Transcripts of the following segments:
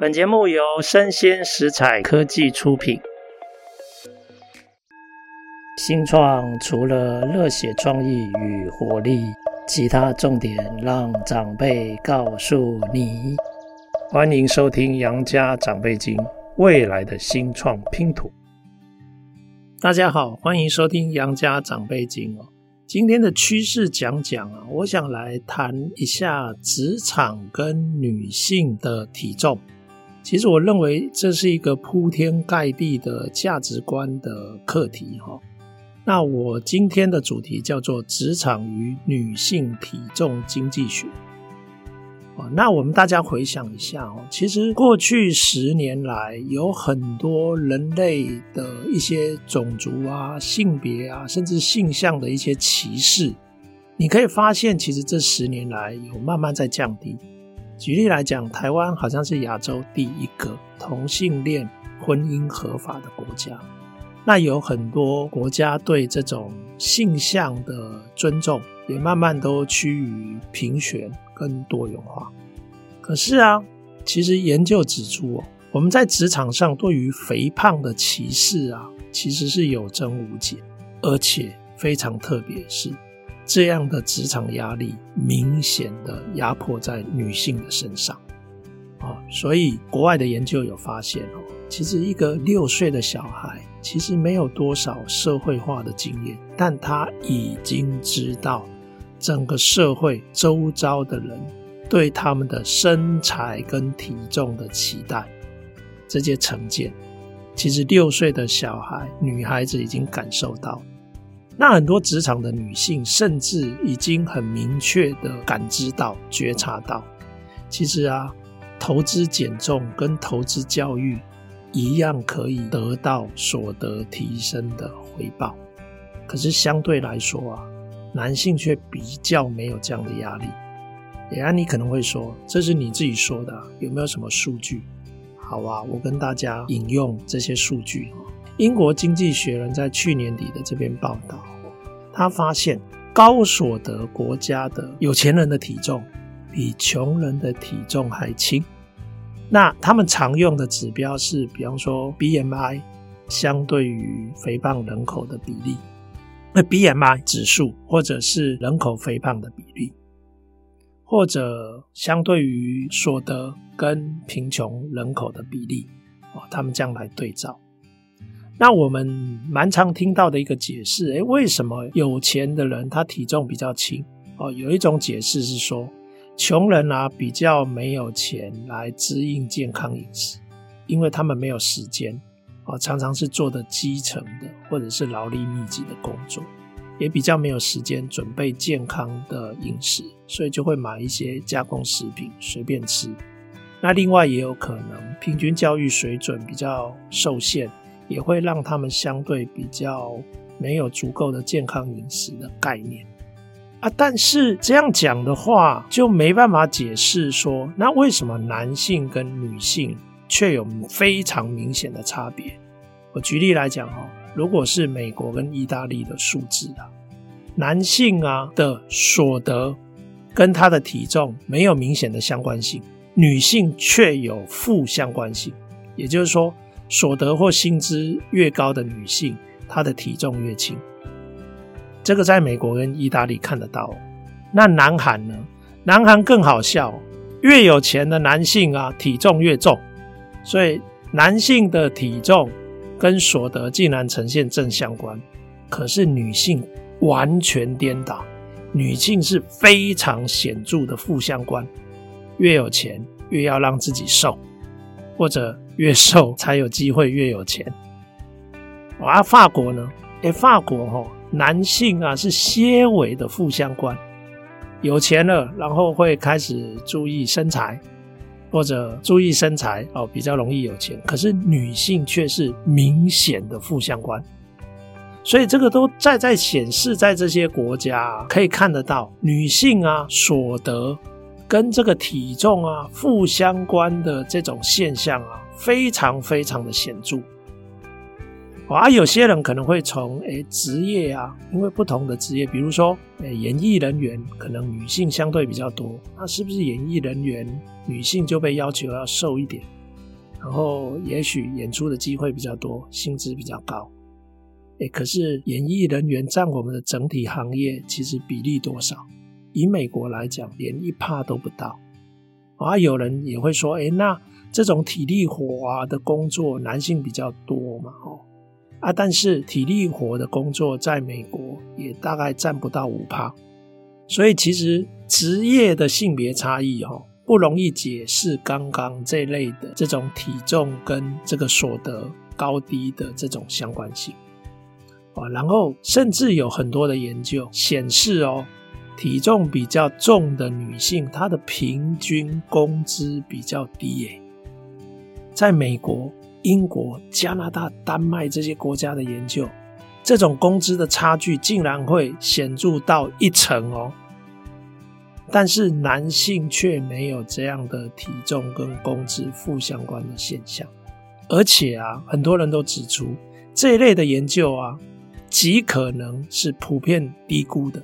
本节目由生鲜食材科技出品。新创除了热血创意与活力，其他重点让长辈告诉你。欢迎收听《杨家长辈经》，未来的新创拼图。大家好，欢迎收听《杨家长辈经》哦。今天的趋势讲讲啊，我想来谈一下职场跟女性的体重。其实我认为这是一个铺天盖地的价值观的课题哈。那我今天的主题叫做职场与女性体重经济学。那我们大家回想一下哦，其实过去十年来，有很多人类的一些种族啊、性别啊，甚至性向的一些歧视，你可以发现，其实这十年来有慢慢在降低。举例来讲，台湾好像是亚洲第一个同性恋婚姻合法的国家。那有很多国家对这种性向的尊重，也慢慢都趋于平权。跟多元化，可是啊，其实研究指出，我们在职场上对于肥胖的歧视啊，其实是有增无减，而且非常特别是，这样的职场压力明显的压迫在女性的身上啊，所以国外的研究有发现哦，其实一个六岁的小孩其实没有多少社会化的经验，但他已经知道。整个社会周遭的人对他们的身材跟体重的期待，这些成见，其实六岁的小孩、女孩子已经感受到。那很多职场的女性甚至已经很明确的感知到、觉察到，其实啊，投资减重跟投资教育一样可以得到所得提升的回报。可是相对来说啊。男性却比较没有这样的压力。也啊，你可能会说，这是你自己说的，有没有什么数据？好啊，我跟大家引用这些数据。英国经济学人在去年底的这篇报道，他发现高所得国家的有钱人的体重比穷人的体重还轻。那他们常用的指标是，比方说 BMI 相对于肥胖人口的比例。那 BMI 指数，或者是人口肥胖的比例，或者相对于所得跟贫穷人口的比例，哦，他们这样来对照。那我们蛮常听到的一个解释，诶，为什么有钱的人他体重比较轻？哦，有一种解释是说，穷人啊比较没有钱来支应健康饮食，因为他们没有时间。哦常常是做的基层的，或者是劳力密集的工作，也比较没有时间准备健康的饮食，所以就会买一些加工食品随便吃。那另外也有可能，平均教育水准比较受限，也会让他们相对比较没有足够的健康饮食的概念啊。但是这样讲的话，就没办法解释说，那为什么男性跟女性？却有非常明显的差别。我举例来讲哈，如果是美国跟意大利的数字啊，男性啊的所得跟他的体重没有明显的相关性，女性却有负相关性。也就是说，所得或薪资越高的女性，她的体重越轻。这个在美国跟意大利看得到。那南韩呢？南韩更好笑，越有钱的男性啊，体重越重。所以男性的体重跟所得竟然呈现正相关，可是女性完全颠倒，女性是非常显著的负相关。越有钱越要让自己瘦，或者越瘦才有机会越有钱。而法国呢？诶，法国哦，男性啊是些微的负相关，有钱了然后会开始注意身材。或者注意身材哦，比较容易有钱。可是女性却是明显的负相关，所以这个都在在显示，在这些国家，可以看得到女性啊所得跟这个体重啊负相关的这种现象啊，非常非常的显著。啊，有些人可能会从诶职业啊，因为不同的职业，比如说诶演艺人员，可能女性相对比较多，那是不是演艺人员女性就被要求要瘦一点？然后也许演出的机会比较多，薪资比较高。诶，可是演艺人员占我们的整体行业其实比例多少？以美国来讲，连一帕都不到。啊，有人也会说，诶，那这种体力活啊的工作，男性比较多嘛？哦，啊，但是体力活的工作在美国也大概占不到五帕。所以其实职业的性别差异，哈，不容易解释刚刚这类的这种体重跟这个所得高低的这种相关性。啊然后甚至有很多的研究显示哦，体重比较重的女性，她的平均工资比较低耶。在美国、英国、加拿大、丹麦这些国家的研究，这种工资的差距竟然会显著到一成哦。但是男性却没有这样的体重跟工资负相关的现象，而且啊，很多人都指出这一类的研究啊。极可能是普遍低估的，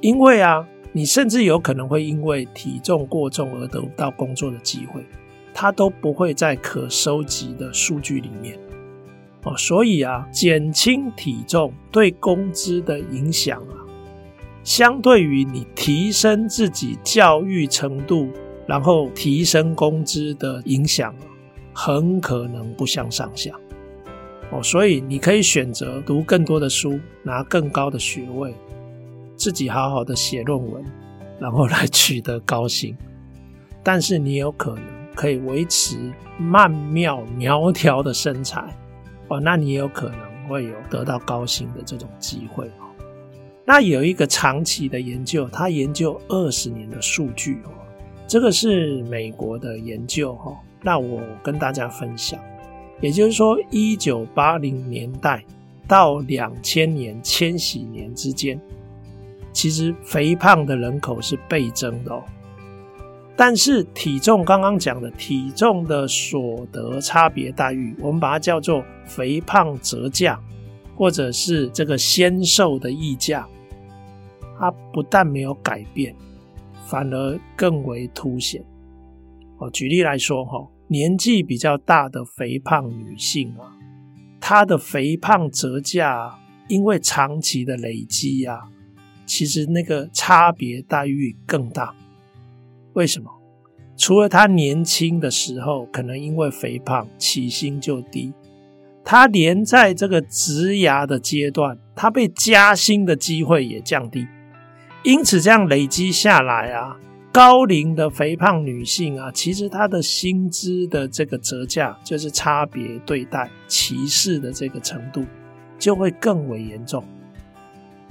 因为啊，你甚至有可能会因为体重过重而得不到工作的机会，它都不会在可收集的数据里面哦。所以啊，减轻体重对工资的影响啊，相对于你提升自己教育程度，然后提升工资的影响，很可能不相上下。哦，所以你可以选择读更多的书，拿更高的学位，自己好好的写论文，然后来取得高薪。但是你有可能可以维持曼妙苗条的身材，哦，那你有可能会有得到高薪的这种机会哦。那有一个长期的研究，他研究二十年的数据哦，这个是美国的研究哈，那我跟大家分享。也就是说，一九八零年代到两千年千禧年之间，其实肥胖的人口是倍增的哦。但是体重刚刚讲的体重的所得差别待遇，我们把它叫做肥胖折价，或者是这个纤瘦的溢价，它不但没有改变，反而更为凸显。哦，举例来说，哈。年纪比较大的肥胖女性啊，她的肥胖折价，因为长期的累积啊，其实那个差别待遇更大。为什么？除了她年轻的时候可能因为肥胖起薪就低，她连在这个职涯的阶段，她被加薪的机会也降低。因此，这样累积下来啊。高龄的肥胖女性啊，其实她的薪资的这个折价，就是差别对待、歧视的这个程度，就会更为严重。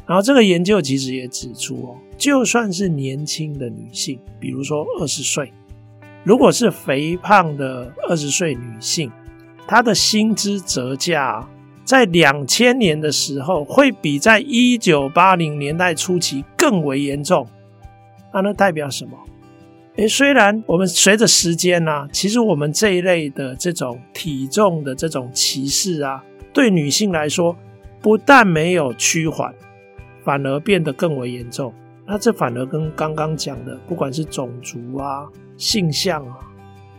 然后这个研究其实也指出哦，就算是年轻的女性，比如说二十岁，如果是肥胖的二十岁女性，她的薪资折价在两千年的时候，会比在一九八零年代初期更为严重。那那代表什么？诶，虽然我们随着时间呢、啊，其实我们这一类的这种体重的这种歧视啊，对女性来说，不但没有趋缓，反而变得更为严重。那这反而跟刚刚讲的，不管是种族啊、性向啊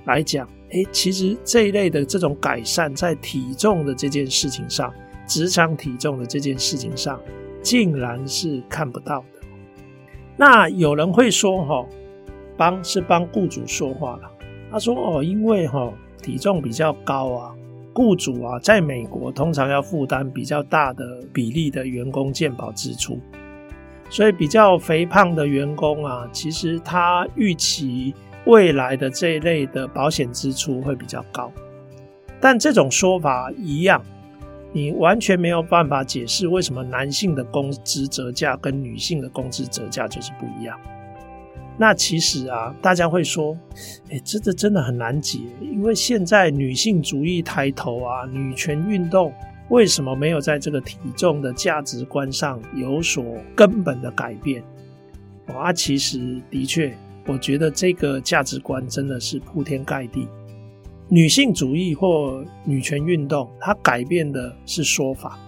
来讲，诶，其实这一类的这种改善，在体重的这件事情上，职场体重的这件事情上，竟然是看不到的。那有人会说，哈，帮是帮雇主说话了。他说，哦，因为哈体重比较高啊，雇主啊，在美国通常要负担比较大的比例的员工健保支出，所以比较肥胖的员工啊，其实他预期未来的这一类的保险支出会比较高。但这种说法一样。你完全没有办法解释为什么男性的工资折价跟女性的工资折价就是不一样。那其实啊，大家会说，哎，这个真的很难解，因为现在女性主义抬头啊，女权运动为什么没有在这个体重的价值观上有所根本的改变？啊，其实的确，我觉得这个价值观真的是铺天盖地。女性主义或女权运动，它改变的是说法，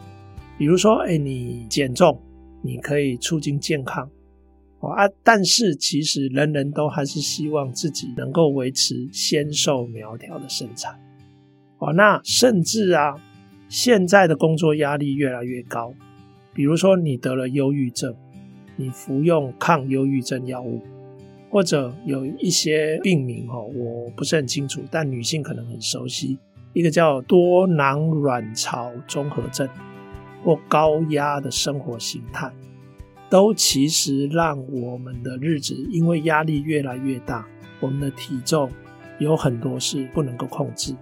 比如说，哎，你减重，你可以促进健康，啊，但是其实人人都还是希望自己能够维持纤瘦苗条的身材，哦，那甚至啊，现在的工作压力越来越高，比如说你得了忧郁症，你服用抗忧郁症药物，或者有一些病名哦，我不是很清楚，但女性可能很熟悉，一个叫多囊卵巢综合症，或高压的生活形态，都其实让我们的日子因为压力越来越大，我们的体重有很多是不能够控制。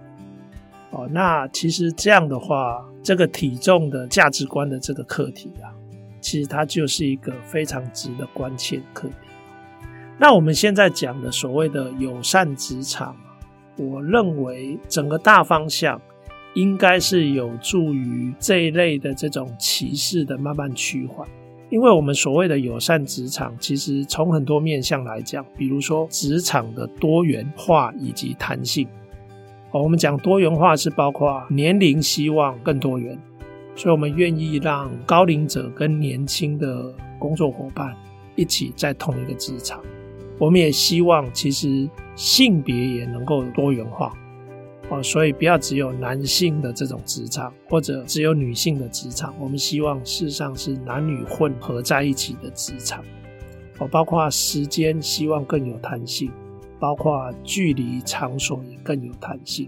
哦，那其实这样的话，这个体重的价值观的这个课题啊，其实它就是一个非常值得关切的课题。那我们现在讲的所谓的友善职场，我认为整个大方向应该是有助于这一类的这种歧视的慢慢趋缓。因为我们所谓的友善职场，其实从很多面向来讲，比如说职场的多元化以及弹性。哦我们讲多元化是包括年龄希望更多元，所以我们愿意让高龄者跟年轻的工作伙伴一起在同一个职场。我们也希望其实性别也能够多元化，哦所以不要只有男性的这种职场，或者只有女性的职场。我们希望事实上是男女混合在一起的职场，哦包括时间希望更有弹性。包括距离、场所也更有弹性，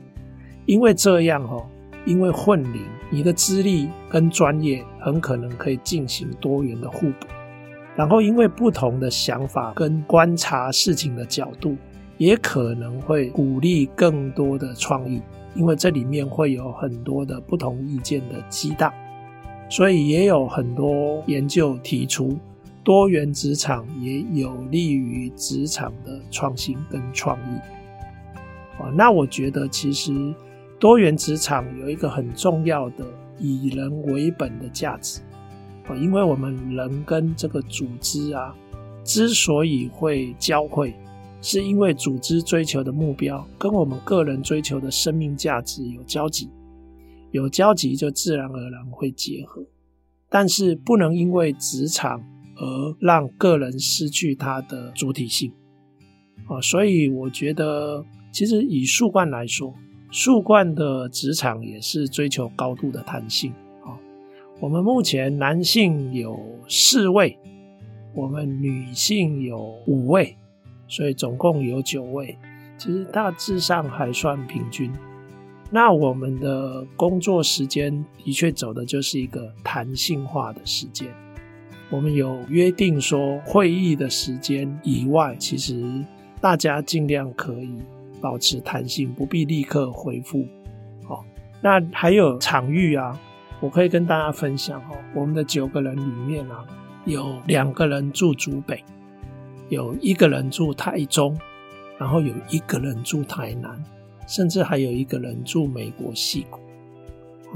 因为这样哦，因为混龄，你的资历跟专业很可能可以进行多元的互补，然后因为不同的想法跟观察事情的角度，也可能会鼓励更多的创意，因为这里面会有很多的不同意见的激荡，所以也有很多研究提出。多元职场也有利于职场的创新跟创意。啊那我觉得其实多元职场有一个很重要的以人为本的价值。因为我们人跟这个组织啊，之所以会交汇，是因为组织追求的目标跟我们个人追求的生命价值有交集，有交集就自然而然会结合。但是不能因为职场而让个人失去他的主体性，啊，所以我觉得，其实以树冠来说，树冠的职场也是追求高度的弹性啊。我们目前男性有四位，我们女性有五位，所以总共有九位，其实大致上还算平均。那我们的工作时间的确走的就是一个弹性化的时间。我们有约定说，会议的时间以外，其实大家尽量可以保持弹性，不必立刻回复。好，那还有场域啊，我可以跟大家分享哦。我们的九个人里面啊，有两个人住竹北，有一个人住台中，然后有一个人住台南，甚至还有一个人住美国西谷。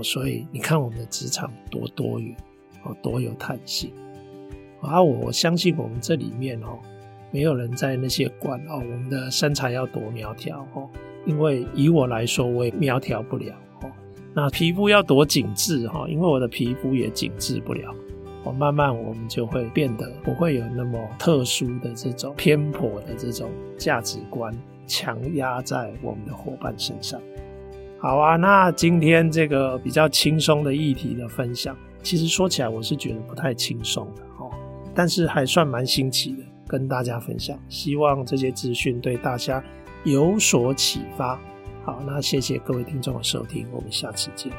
所以你看我们的职场多多元哦，多有弹性。啊，我相信我们这里面哦，没有人在那些管哦，我们的身材要多苗条哦，因为以我来说，我也苗条不了哦。那皮肤要多紧致哈，因为我的皮肤也紧致不了。哦，慢慢我们就会变得不会有那么特殊的这种偏颇的这种价值观强压在我们的伙伴身上。好啊，那今天这个比较轻松的议题的分享，其实说起来我是觉得不太轻松的哦。但是还算蛮新奇的，跟大家分享，希望这些资讯对大家有所启发。好，那谢谢各位听众的收听，我们下次见。